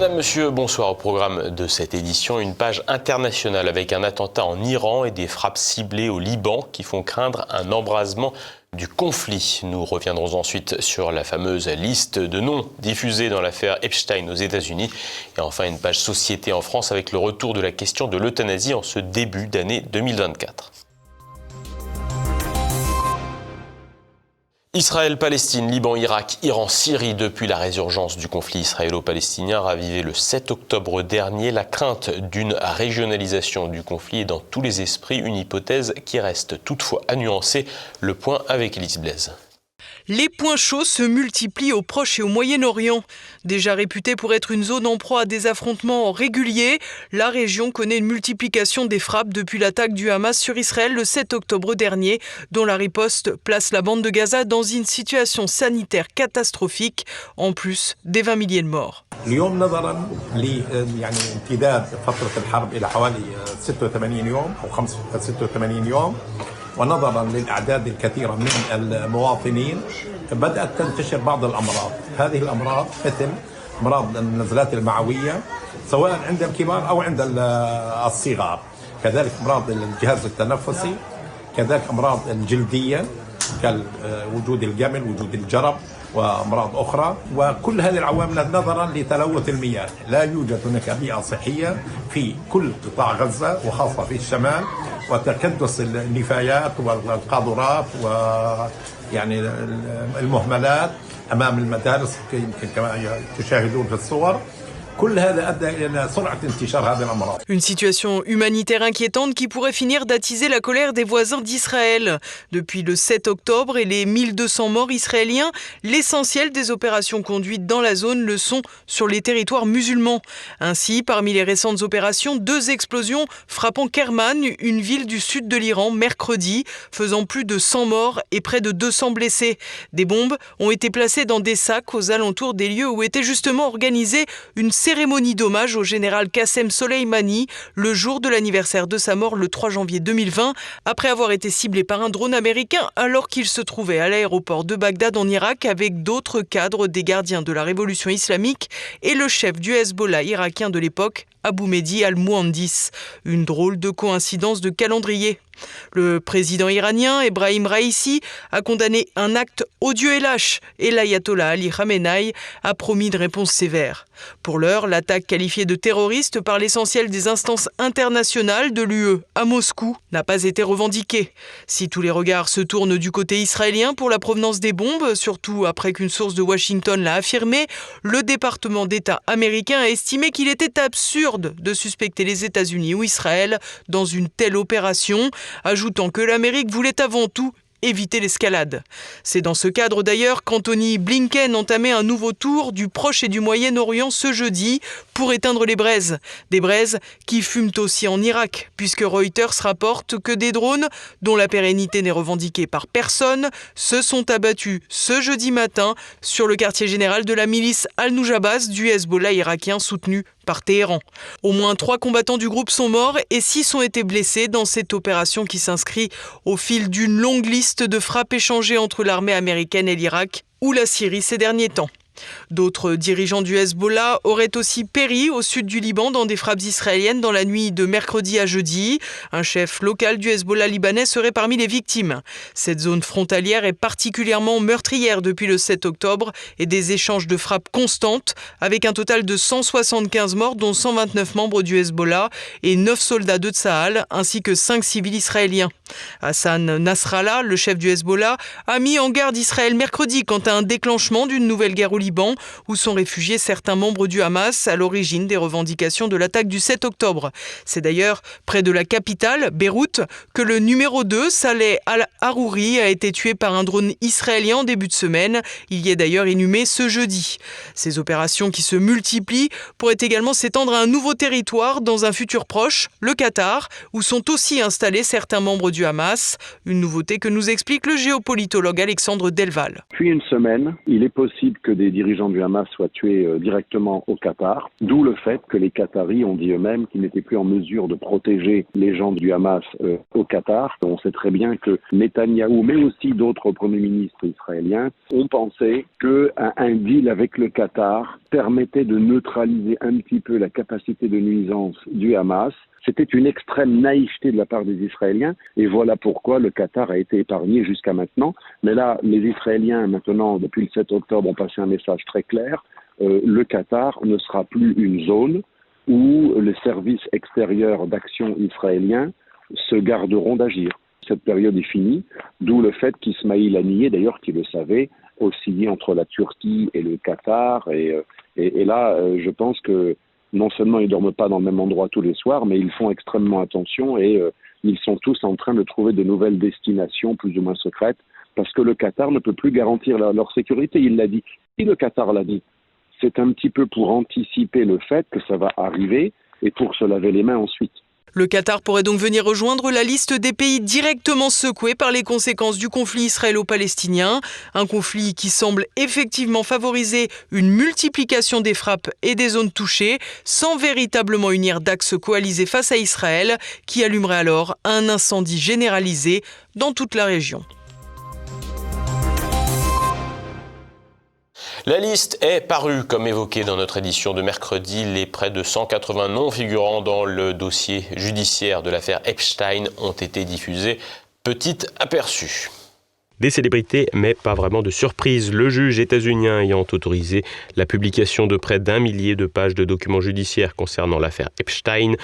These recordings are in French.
Madame, Monsieur, bonsoir au programme de cette édition. Une page internationale avec un attentat en Iran et des frappes ciblées au Liban qui font craindre un embrasement du conflit. Nous reviendrons ensuite sur la fameuse liste de noms diffusée dans l'affaire Epstein aux États-Unis. Et enfin, une page société en France avec le retour de la question de l'euthanasie en ce début d'année 2024. Israël-Palestine, Liban-Irak, Iran-Syrie, depuis la résurgence du conflit israélo-palestinien ravivé le 7 octobre dernier, la crainte d'une régionalisation du conflit est dans tous les esprits, une hypothèse qui reste toutefois à nuancer. Le point avec Elise Blaise. Les points chauds se multiplient au Proche et au Moyen-Orient. Déjà réputée pour être une zone en proie à des affrontements réguliers, la région connaît une multiplication des frappes depuis l'attaque du Hamas sur Israël le 7 octobre dernier, dont la riposte place la bande de Gaza dans une situation sanitaire catastrophique, en plus des 20 milliers de morts. ونظرا للأعداد الكثيرة من المواطنين بدأت تنتشر بعض الأمراض، هذه الأمراض مثل أمراض النزلات المعوية سواء عند الكبار أو عند الصغار، كذلك أمراض الجهاز التنفسي، كذلك أمراض الجلدية كوجود الجمل، وجود الجرب، وأمراض أخرى وكل هذه العوامل نظرا لتلوث المياه. لا يوجد هناك بيئة صحية في كل قطاع غزة وخاصة في الشمال وتكدس النفايات والقاذورات ويعني المهملات أمام المدارس يمكن كما تشاهدون في الصور. Une situation humanitaire inquiétante qui pourrait finir d'attiser la colère des voisins d'Israël. Depuis le 7 octobre et les 1200 morts israéliens, l'essentiel des opérations conduites dans la zone le sont sur les territoires musulmans. Ainsi, parmi les récentes opérations, deux explosions frappant Kerman, une ville du sud de l'Iran, mercredi, faisant plus de 100 morts et près de 200 blessés. Des bombes ont été placées dans des sacs aux alentours des lieux où était justement organisée une cérémonie d'hommage au général Qassem Soleimani le jour de l'anniversaire de sa mort le 3 janvier 2020, après avoir été ciblé par un drone américain alors qu'il se trouvait à l'aéroport de Bagdad en Irak avec d'autres cadres des gardiens de la révolution islamique et le chef du Hezbollah irakien de l'époque, Abu Mehdi al-Mouhandis. Une drôle de coïncidence de calendrier. Le président iranien Ebrahim Raisi a condamné un acte odieux et lâche et l'ayatollah Ali Khamenei a promis de réponses sévères. Pour l'heure, l'attaque qualifiée de terroriste par l'essentiel des instances internationales de l'UE à Moscou n'a pas été revendiquée. Si tous les regards se tournent du côté israélien pour la provenance des bombes, surtout après qu'une source de Washington l'a affirmé, le département d'État américain a estimé qu'il était absurde de suspecter les États-Unis ou Israël dans une telle opération ajoutant que l'Amérique voulait avant tout éviter l'escalade. C'est dans ce cadre d'ailleurs qu'Anthony Blinken entamait un nouveau tour du Proche et du Moyen-Orient ce jeudi pour éteindre les braises. Des braises qui fument aussi en Irak, puisque Reuters rapporte que des drones, dont la pérennité n'est revendiquée par personne, se sont abattus ce jeudi matin sur le quartier général de la milice Al-Nujabas du Hezbollah irakien soutenu par Téhéran. Au moins trois combattants du groupe sont morts et six ont été blessés dans cette opération qui s'inscrit au fil d'une longue liste de frappes échangées entre l'armée américaine et l'Irak ou la Syrie ces derniers temps. D'autres dirigeants du Hezbollah auraient aussi péri au sud du Liban dans des frappes israéliennes dans la nuit de mercredi à jeudi. Un chef local du Hezbollah libanais serait parmi les victimes. Cette zone frontalière est particulièrement meurtrière depuis le 7 octobre et des échanges de frappes constantes avec un total de 175 morts dont 129 membres du Hezbollah et 9 soldats de Tsahal ainsi que 5 civils israéliens. Hassan Nasrallah, le chef du Hezbollah, a mis en garde Israël mercredi quant à un déclenchement d'une nouvelle guerre au Liban où sont réfugiés certains membres du Hamas à l'origine des revendications de l'attaque du 7 octobre. C'est d'ailleurs près de la capitale, Beyrouth, que le numéro 2, Saleh al-Harouri, a été tué par un drone israélien en début de semaine. Il y est d'ailleurs inhumé ce jeudi. Ces opérations qui se multiplient pourraient également s'étendre à un nouveau territoire dans un futur proche, le Qatar, où sont aussi installés certains membres du Hamas. Une nouveauté que nous explique le géopolitologue Alexandre Delval. Depuis une semaine, il est possible que des dirigeants du Hamas soient tués euh, directement au Qatar, d'où le fait que les Qataris ont dit eux-mêmes qu'ils n'étaient plus en mesure de protéger les gens du Hamas euh, au Qatar. On sait très bien que Netanyahou, mais aussi d'autres premiers ministres israéliens, ont pensé qu'un un deal avec le Qatar permettait de neutraliser un petit peu la capacité de nuisance du Hamas c'était une extrême naïveté de la part des Israéliens et voilà pourquoi le Qatar a été épargné jusqu'à maintenant. Mais là, les Israéliens, maintenant, depuis le 7 octobre, ont passé un message très clair. Euh, le Qatar ne sera plus une zone où les services extérieurs d'action israéliens se garderont d'agir. Cette période est finie, d'où le fait qu'Ismaïl Haniyeh, d'ailleurs, qui le savait, oscillait entre la Turquie et le Qatar. Et, euh, là, euh, je pense que non seulement ils dorment pas dans le même endroit tous les soirs, mais ils font extrêmement attention et euh, ils sont tous en train de trouver de nouvelles destinations plus ou moins secrètes parce que le Qatar ne peut plus garantir leur, leur sécurité. Il l'a dit. Si le Qatar l'a dit, c'est un petit peu pour anticiper le fait que ça va arriver et pour se laver les mains ensuite. Le Qatar pourrait donc venir rejoindre la liste des pays directement secoués par les conséquences du conflit israélo-palestinien, un conflit qui semble effectivement favoriser une multiplication des frappes et des zones touchées, sans véritablement unir d'axe coalisé face à Israël, qui allumerait alors un incendie généralisé dans toute la région. La liste est parue, comme évoqué dans notre édition de mercredi. Les près de 180 noms figurant dans le dossier judiciaire de l'affaire Epstein ont été diffusés. Petit aperçu des célébrités, mais pas vraiment de surprise. Le juge états-unien ayant autorisé la publication de près d'un millier de pages de documents judiciaires concernant l'affaire Epstein,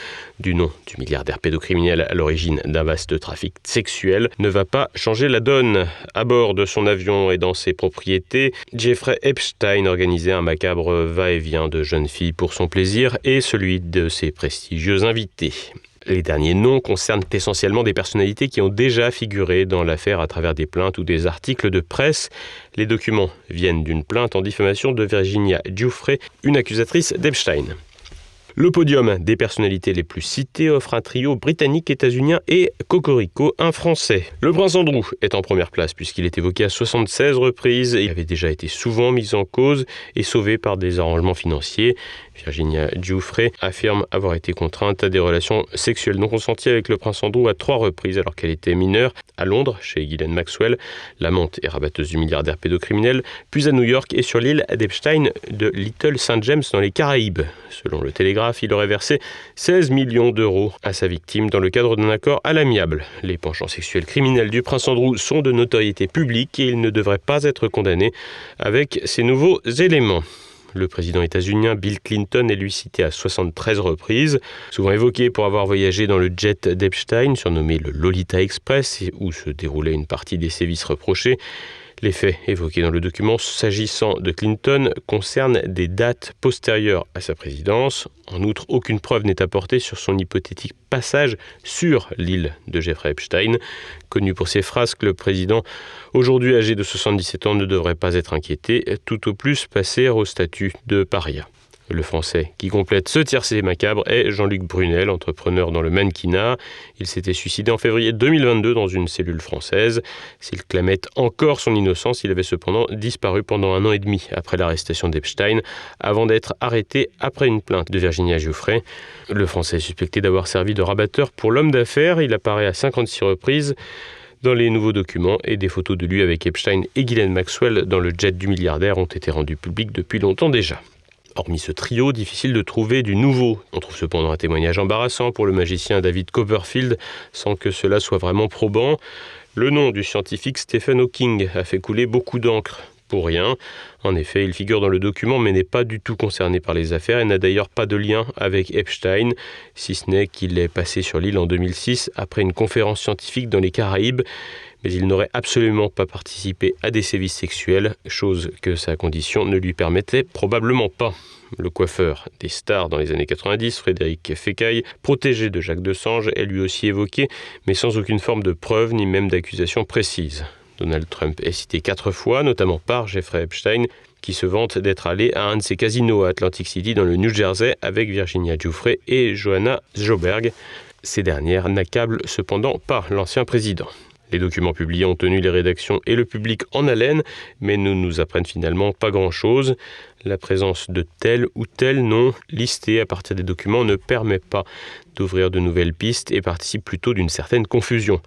du nom du milliardaire pédocriminel à l'origine d'un vaste trafic sexuel, ne va pas changer la donne. À bord de son avion et dans ses propriétés, Jeffrey Epstein organisait un macabre va-et-vient de jeunes filles pour son plaisir et celui de ses prestigieux invités. Les derniers noms concernent essentiellement des personnalités qui ont déjà figuré dans l'affaire à travers des plaintes ou des articles de presse. Les documents viennent d'une plainte en diffamation de Virginia Giuffre, une accusatrice d'Epstein. Le podium des personnalités les plus citées offre un trio britannique, états-unien et Cocorico, un français. Le prince Andrew est en première place puisqu'il est évoqué à 76 reprises et avait déjà été souvent mis en cause et sauvé par des arrangements financiers. Virginia Giuffre affirme avoir été contrainte à des relations sexuelles non consenties avec le prince Andrew à trois reprises alors qu'elle était mineure, à Londres, chez Ghislaine Maxwell, l'amante et rabatteuse du milliardaire pédocriminel, puis à New York et sur l'île d'Epstein de Little St. James dans les Caraïbes. Selon le Il aurait versé 16 millions d'euros à sa victime dans le cadre d'un accord à l'amiable. Les penchants sexuels criminels du prince Andrew sont de notoriété publique et il ne devrait pas être condamné avec ces nouveaux éléments. Le président états-unien Bill Clinton est lui cité à 73 reprises, souvent évoqué pour avoir voyagé dans le jet d'Epstein, surnommé le Lolita Express, où se déroulait une partie des sévices reprochés. Les faits évoqués dans le document s'agissant de Clinton concernent des dates postérieures à sa présidence. En outre, aucune preuve n'est apportée sur son hypothétique passage sur l'île de Jeffrey Epstein. Connu pour ses phrases que le président, aujourd'hui âgé de 77 ans, ne devrait pas être inquiété, tout au plus passer au statut de paria. Le français qui complète ce tiercé macabre est Jean-Luc Brunel, entrepreneur dans le mannequinat. Il s'était suicidé en février 2022 dans une cellule française. S'il clamait encore son innocence, il avait cependant disparu pendant un an et demi après l'arrestation d'Epstein, avant d'être arrêté après une plainte de Virginia Giuffre. Le français est suspecté d'avoir servi de rabatteur pour l'homme d'affaires. Il apparaît à 56 reprises dans les nouveaux documents et des photos de lui avec Epstein et Ghislaine Maxwell dans le jet du milliardaire ont été rendues publiques depuis longtemps déjà. Hormis ce trio, difficile de trouver du nouveau. On trouve cependant un témoignage embarrassant pour le magicien David Copperfield, sans que cela soit vraiment probant. Le nom du scientifique Stephen Hawking a fait couler beaucoup d'encre. Pour rien. En effet, il figure dans le document mais n'est pas du tout concerné par les affaires et n'a d'ailleurs pas de lien avec Epstein, si ce n'est qu'il est passé sur l'île en 2006 après une conférence scientifique dans les Caraïbes mais il n'aurait absolument pas participé à des sévices sexuels, chose que sa condition ne lui permettait probablement pas. Le coiffeur des stars dans les années 90, Frédéric Fécaille, protégé de Jacques Desange, est lui aussi évoqué, mais sans aucune forme de preuve ni même d'accusation précise. Donald Trump est cité quatre fois, notamment par Jeffrey Epstein, qui se vante d'être allé à un de ses casinos à Atlantic City dans le New Jersey avec Virginia Giuffre et Johanna Joberg. Ces dernières n'accablent cependant pas l'ancien président. Les documents publiés ont tenu les rédactions et le public en haleine, mais ne nous apprennent finalement pas grand-chose. La présence de tel ou tel nom listé à partir des documents ne permet pas d'ouvrir de nouvelles pistes et participe plutôt d'une certaine confusion.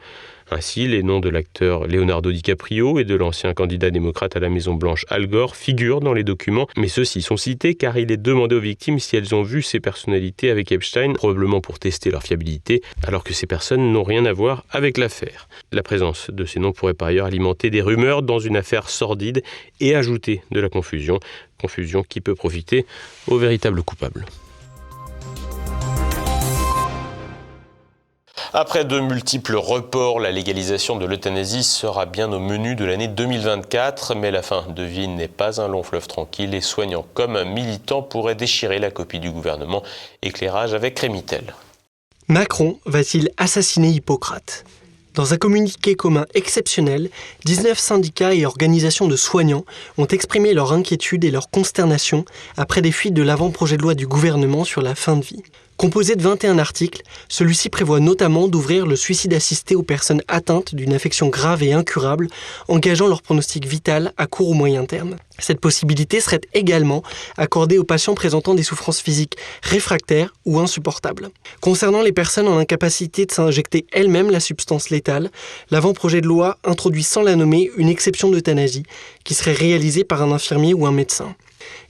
Ainsi, les noms de l'acteur Leonardo DiCaprio et de l'ancien candidat démocrate à la Maison-Blanche Al Gore figurent dans les documents, mais ceux-ci sont cités car il est demandé aux victimes si elles ont vu ces personnalités avec Epstein, probablement pour tester leur fiabilité, alors que ces personnes n'ont rien à voir avec l'affaire. La présence de ces noms pourrait par ailleurs alimenter des rumeurs dans une affaire sordide et ajouter de la confusion, confusion qui peut profiter aux véritables coupables. Après de multiples reports, la légalisation de l'euthanasie sera bien au menu de l'année 2024, mais la fin de vie n'est pas un long fleuve tranquille et soignants comme militants pourraient déchirer la copie du gouvernement. Éclairage avec Rémitel. Macron va-t-il assassiner Hippocrate? Dans un communiqué commun exceptionnel, 19 syndicats et organisations de soignants ont exprimé leur inquiétude et leur consternation après des fuites de l'avant-projet de loi du gouvernement sur la fin de vie. Composé de 21 articles, celui-ci prévoit notamment d'ouvrir le suicide assisté aux personnes atteintes d'une infection grave et incurable, engageant leur pronostic vital à court ou moyen terme. Cette possibilité serait également accordée aux patients présentant des souffrances physiques réfractaires ou insupportables. Concernant les personnes en incapacité de s'injecter elles-mêmes la substance létale, l'avant-projet de loi introduit sans la nommer une exception d'euthanasie qui serait réalisée par un infirmier ou un médecin.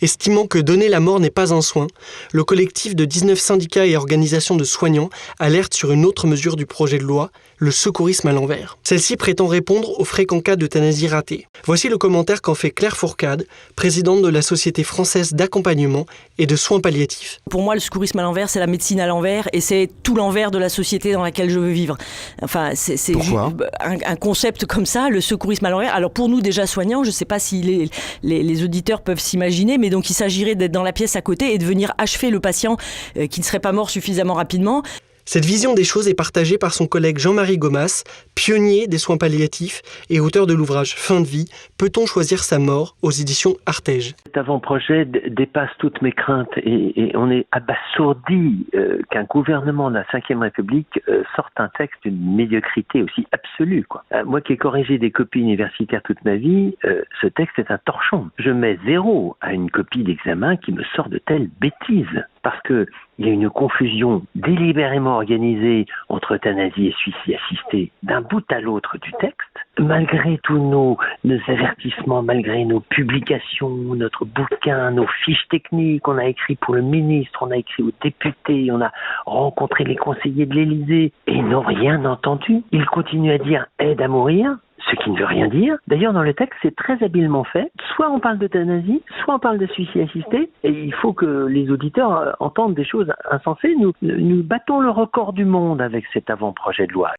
Estimant que donner la mort n'est pas un soin, le collectif de 19 syndicats et organisations de soignants alerte sur une autre mesure du projet de loi, le secourisme à l'envers. Celle-ci prétend répondre aux fréquents cas d'euthanasie ratée. Voici le commentaire qu'en fait Claire Fourcade, présidente de la Société française d'accompagnement et de soins palliatifs. Pour moi, le secourisme à l'envers, c'est la médecine à l'envers et c'est tout l'envers de la société dans laquelle je veux vivre. Enfin, c'est un, un, concept comme ça, le secourisme à l'envers. Alors pour nous déjà soignants, je ne sais pas si les, les, les auditeurs peuvent s'imaginer, mais donc il s'agirait d'être dans la pièce à côté et de venir achever le patient euh, qui ne serait pas mort suffisamment rapidement. Cette vision des choses est partagée par son collègue Jean-Marie Gomas, pionnier des soins palliatifs et auteur de l'ouvrage Fin de vie, Peut-on choisir sa mort aux éditions Artege. Cet avant-projet dépasse toutes mes craintes et, on est abasourdi euh, qu'un gouvernement de la Ve République euh, sorte un texte d'une médiocrité aussi absolue. Euh, moi qui ai corrigé des copies universitaires toute ma vie, ce texte est un torchon. Je mets zéro à une copie d'examen qui me sort de telles bêtises parce que il y a une confusion délibérément organisée entre euthanasie et suicide assisté d'un bout à l'autre du texte. Malgré tous nos, nos, avertissements, malgré nos publications, notre bouquin, nos fiches techniques, on a écrit pour le ministre, on a écrit aux députés, on a rencontré les conseillers de l'Élysée et n'ont rien entendu. Ils continuent à dire aide à mourir, ce qui ne veut rien dire. D'ailleurs, dans le texte, c'est très habilement fait. Soit on parle d'euthanasie, soit on parle de suicide assisté, et il faut que les auditeurs euh, entendent des choses insensées. Nous, nous battons le record du monde avec cet avant-projet de loi.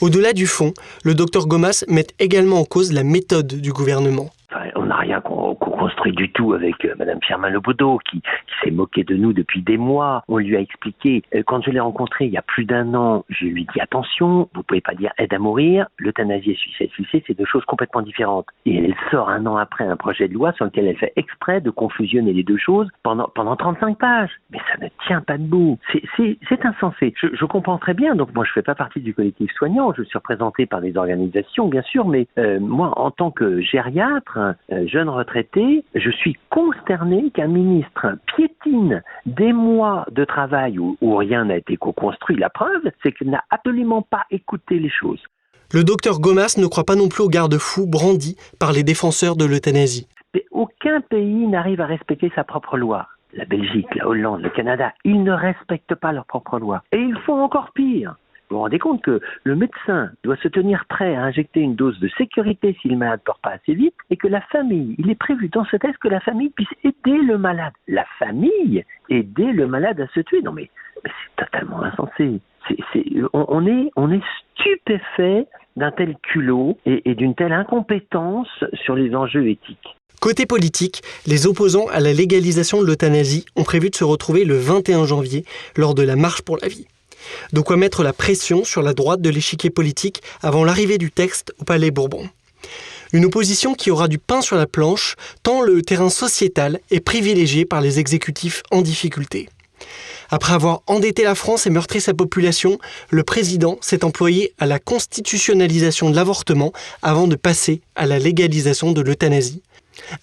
Au-delà du fond, le docteur Gomas met également en cause la méthode du gouvernement on n'a rien construit du tout avec euh, Madame Firmin Lebaudot qui, s'est moquée de nous depuis des mois. On lui a expliqué, euh, quand je l'ai rencontré il y a plus d'un an, je lui ai dit attention, vous pouvez pas dire aide à mourir, l'euthanasie et suicide suicide, c'est deux choses complètement différentes. Et elle sort un an après un projet de loi sur lequel elle fait exprès de confusionner les deux choses pendant, pendant 35 pages. Mais ça ne tient pas debout. C'est insensé. Je, comprends très bien, donc moi je fais pas partie du collectif soignant, je suis représenté par des organisations bien sûr, mais euh, moi en tant que gériatre, jeune retraité, je suis consterné qu'un ministre piétine des mois de travail où, rien n'a été co-construit. La preuve, c'est qu'il n'a absolument pas écouté les choses. Le docteur Gomas ne croit pas non plus aux garde-fous brandis par les défenseurs de l'euthanasie. Aucun pays n'arrive à respecter sa propre loi. La Belgique, la Hollande, le Canada, ils ne respectent pas leur propre loi. Et ils font encore pire. Vous vous rendez compte que le médecin doit se tenir prêt à injecter une dose de sécurité si le malade ne pas assez vite et que la famille, il est prévu dans ce test que la famille puisse aider le malade. La famille aider le malade à se tuer. Non mais, c'est totalement insensé. on, est, stupéfait d'un tel culot et d'une telle incompétence sur les enjeux éthiques. Côté politique, les opposants à la légalisation de l'euthanasie ont prévu de se retrouver le 21 janvier lors de la marche pour la vie. De quoi mettre la pression sur la droite de l'échiquier politique avant l'arrivée du texte au Palais Bourbon. Une opposition qui aura du pain sur la planche tant le terrain sociétal est privilégié par les exécutifs en difficulté. Après avoir endetté la France et meurtri sa population, le président s'est employé à la constitutionnalisation de l'avortement avant de passer à la légalisation de l'euthanasie.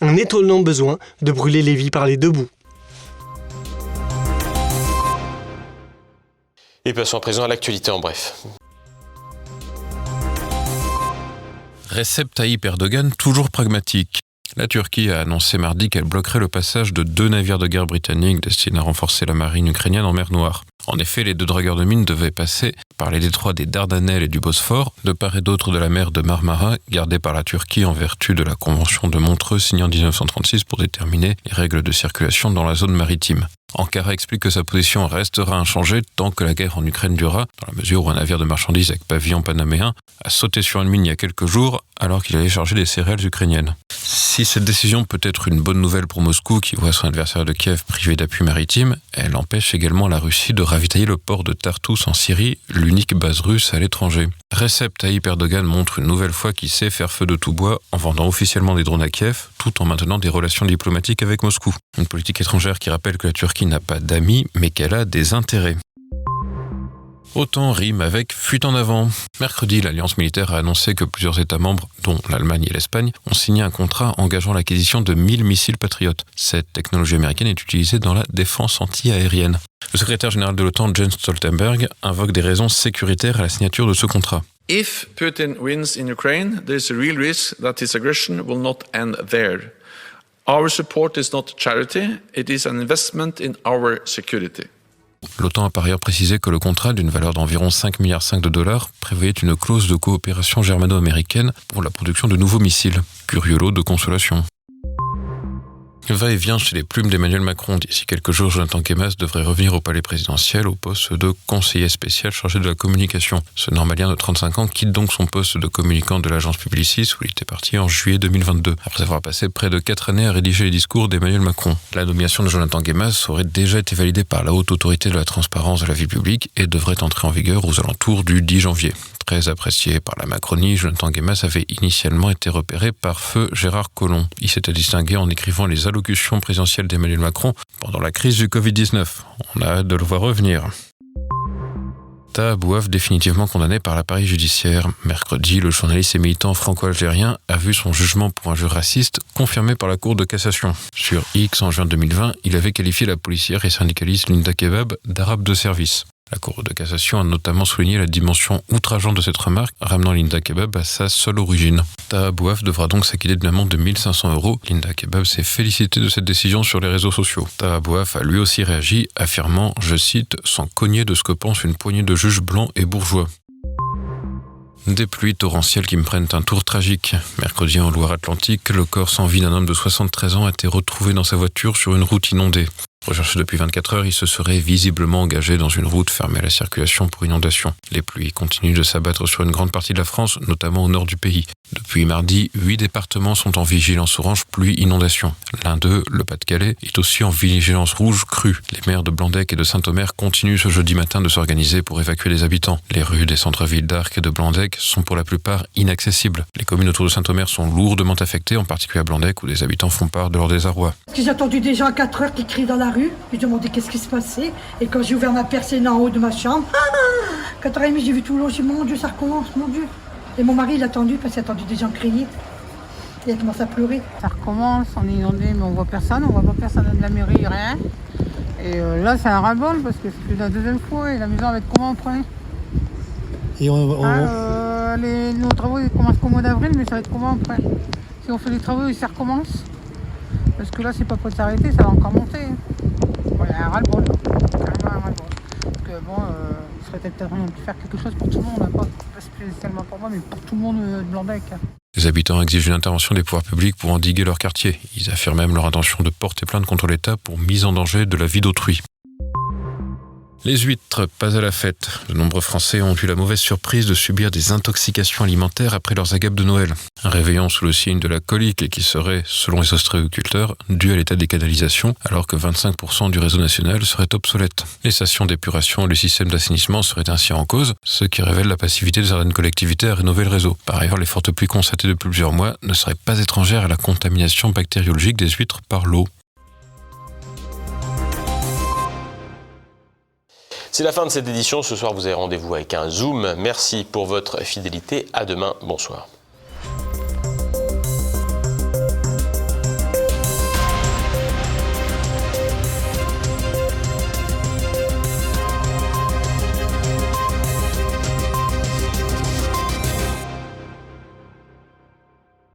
Un étonnant besoin de brûler les vies par les deux bouts. Et passons à présent à l'actualité en bref. Recep Tayyip Erdogan, toujours pragmatique. La Turquie a annoncé mardi qu'elle bloquerait le passage de deux navires de guerre britanniques destinés à renforcer la marine ukrainienne en mer Noire. En effet, les deux dragueurs de mines devaient passer par les détroits des Dardanelles et du Bosphore, de part et d'autre de la mer de Marmara, gardée par la Turquie en vertu de la Convention de Montreux signée en 1936 pour déterminer les règles de circulation dans la zone maritime. Ankara explique que sa position restera inchangée tant que la guerre en Ukraine durera, dans la mesure où un navire de marchandises avec pavillon panaméen a sauté sur une mine il y a quelques jours alors qu'il allait charger des céréales ukrainiennes. Si cette décision peut être une bonne nouvelle pour Moscou qui voit son adversaire de Kiev privé d'appui maritime, elle empêche également la Russie de ravitailler le port de Tartus en Syrie, l'unique base russe à l'étranger. Recep Tayyip Erdogan montre une nouvelle fois qu'il sait faire feu de tout bois en vendant officiellement des drones à Kiev, tout en maintenant des relations diplomatiques avec Moscou. Une politique étrangère qui rappelle que la Turquie n'a pas d'amis, mais qu'elle a des intérêts. Autant rime avec fuite en avant. Mercredi, l'Alliance militaire a annoncé que plusieurs États membres, dont l'Allemagne et l'Espagne, ont signé un contrat engageant l'acquisition de 1000 missiles patriotes. Cette technologie américaine est utilisée dans la défense anti-aérienne. Le secrétaire général de l'OTAN, Jens Stoltenberg, invoque des raisons sécuritaires à la signature de ce contrat. If Putin wins in Ukraine, there is a real risk that his aggression will not end there. Our support is not charity, it is an investment in our security. L'OTAN a par ailleurs précisé que le contrat, d'une valeur d'environ 5,5 milliards de dollars, prévoyait une clause de coopération germano-américaine pour la production de nouveaux missiles. Curieux lot de consolation. Va-et-vient chez les plumes d'Emmanuel Macron. D'ici quelques jours, Jonathan Kemas devrait revenir au palais présidentiel au poste de conseiller spécial chargé de la communication. Ce normalien de 35 ans quitte donc son poste de communicant de l'agence Publicis où il était parti en juillet 2022, après avoir passé près de 4 années à rédiger les discours d'Emmanuel Macron. La nomination de Jonathan Kemas aurait déjà été validée par la haute autorité de la transparence de la vie publique et devrait entrer en vigueur aux alentours du 10 janvier. Très apprécié par la Macronie, Jonathan Guémas avait initialement été repéré par feu Gérard Collomb. Il s'était distingué en écrivant les allocutions présidentielles d'Emmanuel Macron pendant la crise du Covid-19. On a hâte de le voir revenir. Tahabouaf définitivement condamné par l'appareil judiciaire. Mercredi, le journaliste et militant franco-algérien a vu son jugement pour un jeu raciste confirmé par la Cour de cassation. Sur X en juin 2020, il avait qualifié la policière et syndicaliste Linda Kebab d'arabe de service. La Cour de cassation a notamment souligné la dimension outrageante de cette remarque, ramenant Linda Kebab à sa seule origine. Taha Bouaf devra donc s'acquitter d'une amende de 1500 euros. Linda Kebab s'est félicitée de cette décision sur les réseaux sociaux. Taha Bouaf a lui aussi réagi, affirmant, je cite, sans cogner de ce que pense une poignée de juges blancs et bourgeois. Des pluies torrentielles qui me prennent un tour tragique. Mercredi en Loire-Atlantique, le corps sans vie d'un homme de 73 ans a été retrouvé dans sa voiture sur une route inondée. Recherché depuis 24 heures, il se serait visiblement engagé dans une route fermée à la circulation pour inondation. Les pluies continuent de s'abattre sur une grande partie de la France, notamment au nord du pays. Depuis mardi, huit départements sont en vigilance orange pluie-inondation. L'un d'eux, le Pas-de-Calais, est aussi en vigilance rouge crue. Les maires de Blandec et de Saint-Omer continuent ce jeudi matin de s'organiser pour évacuer les habitants. Les rues des centres-villes d'Arc et de Blandec sont pour la plupart inaccessibles. Les communes autour de Saint-Omer sont lourdement affectées, en particulier à Blandec, où des habitants font part de leur désarroi. J'ai entendu des gens à 4 heures qui crient dans la rue. J'ai demandé qu'est-ce qui se passait? Et quand j'ai ouvert ma persienne en haut de ma chambre, ah, 4h30, j'ai vu tout le logis. Mon Dieu, ça recommence, mon Dieu. Et mon mari, il a attendu parce qu'il a attendu des gens crier. Il a commencé à pleurer. Ça recommence, on est inondé, mais on voit personne, on voit pas personne de la mairie, rien. Et euh, là, c'est un ras-le-bol parce que c'est plus la deuxième fois et la maison va être comment après Et on, on- Ah, euh, les, nos travaux ils commencent qu'au mois d'avril, mais ça va être comment après Si on fait les travaux et ça recommence Parce que là, c'est pas pour s'arrêter, ça va encore monter. Bon, il y a un ras-le-bol. Carrément un ras-le-bol. Parce que bon, euh, il serait peut-être temps de faire quelque chose pour tout le monde, hein, pas, pas spécialement pour moi, mais pour tout le monde euh, de Blandec. Les habitants exigent une intervention des pouvoirs publics pour endiguer leur quartier. Ils affirment même leur intention de porter plainte contre l'État pour mise en danger de la vie d'autrui. Les huîtres, pas à la fête. De nombreux Français ont eu la mauvaise surprise de subir des intoxications alimentaires après leurs agapes de Noël. Un réveillon sous le signe de la colique et qui serait, selon les ostréiculteurs, dû à l'état des canalisations, alors que 25% du réseau national serait obsolète. Les stations d'épuration et le système d'assainissement seraient ainsi en cause, ce qui révèle la passivité de certaines collectivités à rénover le réseau. Par ailleurs, les fortes pluies constatées depuis plusieurs mois ne seraient pas étrangères à la contamination bactériologique des huîtres par l'eau. C'est la fin de cette édition. Ce soir, vous avez rendez-vous avec un Zoom. Merci pour votre fidélité. À demain. Bonsoir.